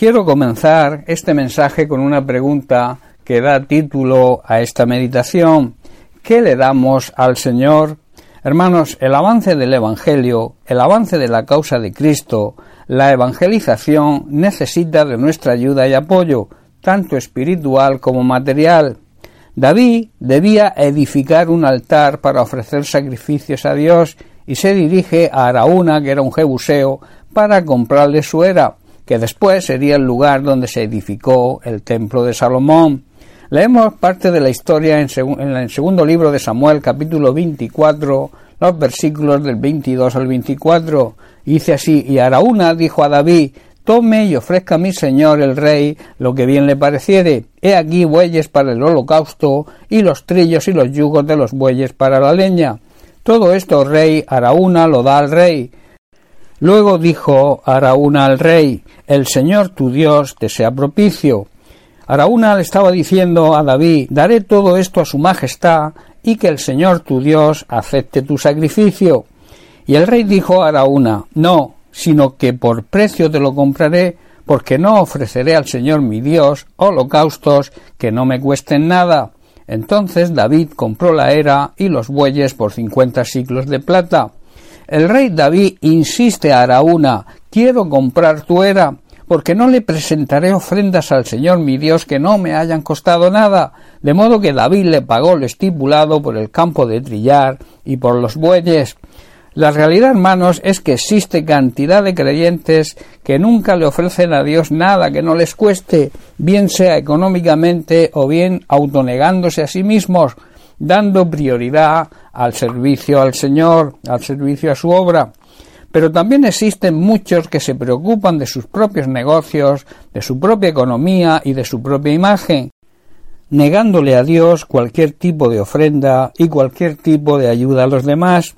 Quiero comenzar este mensaje con una pregunta que da título a esta meditación. ¿Qué le damos al Señor? Hermanos, el avance del Evangelio, el avance de la causa de Cristo, la evangelización necesita de nuestra ayuda y apoyo, tanto espiritual como material. David debía edificar un altar para ofrecer sacrificios a Dios y se dirige a Araúna, que era un jebuseo, para comprarle su era que después sería el lugar donde se edificó el templo de Salomón. Leemos parte de la historia en, el segundo libro de Samuel, capítulo 24, los versículos del 22 al 24. Dice así, y Araúna dijo a David, tome y ofrezca a mi señor el rey lo que bien le pareciere. He aquí bueyes para el holocausto, y los trillos y los yugos de los bueyes para la leña. Todo esto, rey, Araúna lo da al rey, Luego dijo Araúna al rey, El Señor tu Dios te sea propicio. Araúna le estaba diciendo a David, Daré todo esto a su majestad, y que el Señor tu Dios acepte tu sacrificio. Y el rey dijo a Araúna, No, sino que por precio te lo compraré, porque no ofreceré al Señor mi Dios holocaustos que no me cuesten nada. Entonces David compró la era y los bueyes por cincuenta siglos de plata. El rey David insiste a Araúna quiero comprar tu era, porque no le presentaré ofrendas al Señor mi Dios que no me hayan costado nada. De modo que David le pagó lo estipulado por el campo de trillar y por los bueyes. La realidad, hermanos, es que existe cantidad de creyentes que nunca le ofrecen a Dios nada que no les cueste, bien sea económicamente o bien autonegándose a sí mismos, dando prioridad al servicio al Señor, al servicio a su obra. Pero también existen muchos que se preocupan de sus propios negocios, de su propia economía y de su propia imagen, negándole a Dios cualquier tipo de ofrenda y cualquier tipo de ayuda a los demás.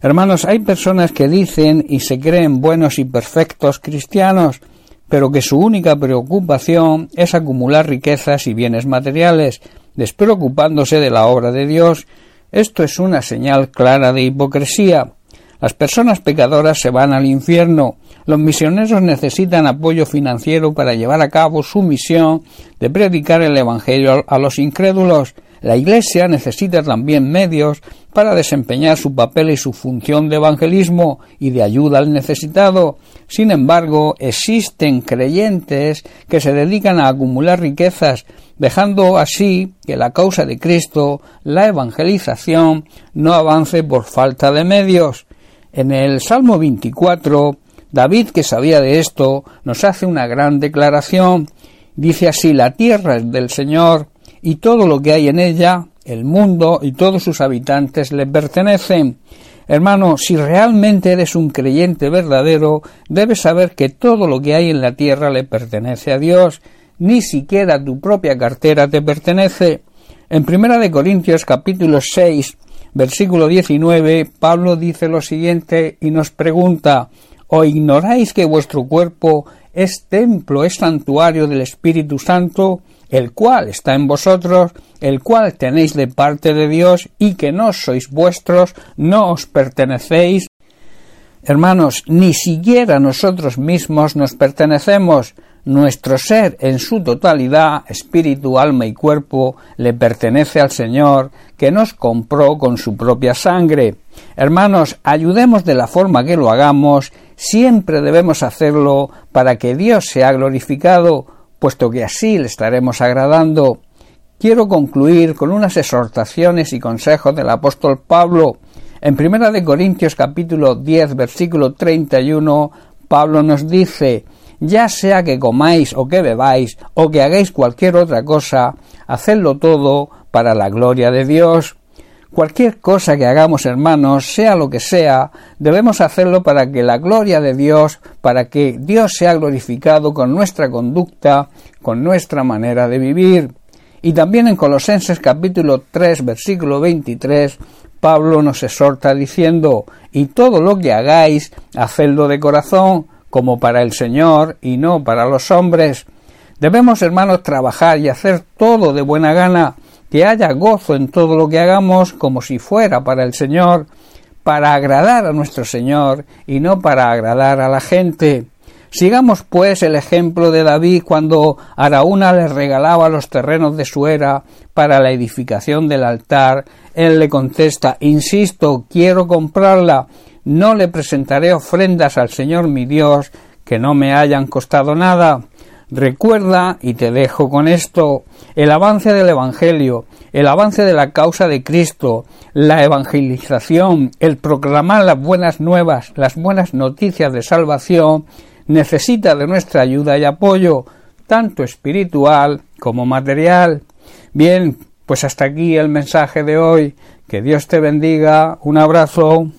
Hermanos, hay personas que dicen y se creen buenos y perfectos cristianos, pero que su única preocupación es acumular riquezas y bienes materiales, despreocupándose de la obra de Dios. Esto es una señal clara de hipocresía. Las personas pecadoras se van al infierno. Los misioneros necesitan apoyo financiero para llevar a cabo su misión de predicar el Evangelio a los incrédulos. La Iglesia necesita también medios para desempeñar su papel y su función de evangelismo y de ayuda al necesitado. Sin embargo, existen creyentes que se dedican a acumular riquezas, dejando así que la causa de Cristo, la evangelización, no avance por falta de medios. En el Salmo 24, David, que sabía de esto, nos hace una gran declaración. Dice así, la tierra es del Señor y todo lo que hay en ella, el mundo y todos sus habitantes le pertenecen. Hermano, si realmente eres un creyente verdadero, debes saber que todo lo que hay en la tierra le pertenece a Dios, ni siquiera tu propia cartera te pertenece. En Primera de Corintios capítulo 6, versículo 19, Pablo dice lo siguiente y nos pregunta ¿O ignoráis que vuestro cuerpo es templo, es santuario del Espíritu Santo, el cual está en vosotros, el cual tenéis de parte de Dios y que no sois vuestros, no os pertenecéis. Hermanos, ni siquiera nosotros mismos nos pertenecemos. Nuestro ser en su totalidad, espíritu, alma y cuerpo, le pertenece al Señor, que nos compró con su propia sangre. Hermanos, ayudemos de la forma que lo hagamos, siempre debemos hacerlo para que Dios sea glorificado, puesto que así le estaremos agradando. Quiero concluir con unas exhortaciones y consejos del apóstol Pablo. En Primera de Corintios capítulo 10 versículo 31 Pablo nos dice ya sea que comáis o que bebáis o que hagáis cualquier otra cosa, hacedlo todo para la gloria de Dios. Cualquier cosa que hagamos, hermanos, sea lo que sea, debemos hacerlo para que la gloria de Dios, para que Dios sea glorificado con nuestra conducta, con nuestra manera de vivir. Y también en Colosenses capítulo 3 versículo 23, Pablo nos exhorta diciendo, y todo lo que hagáis, hacedlo de corazón, como para el Señor y no para los hombres. Debemos, hermanos, trabajar y hacer todo de buena gana, que haya gozo en todo lo que hagamos como si fuera para el Señor, para agradar a nuestro Señor y no para agradar a la gente. Sigamos pues el ejemplo de David cuando Araúna le regalaba los terrenos de su era para la edificación del altar. Él le contesta Insisto, quiero comprarla. No le presentaré ofrendas al Señor mi Dios que no me hayan costado nada. Recuerda, y te dejo con esto, el avance del Evangelio, el avance de la causa de Cristo, la evangelización, el proclamar las buenas nuevas, las buenas noticias de salvación, necesita de nuestra ayuda y apoyo, tanto espiritual como material. Bien, pues hasta aquí el mensaje de hoy. Que Dios te bendiga. Un abrazo.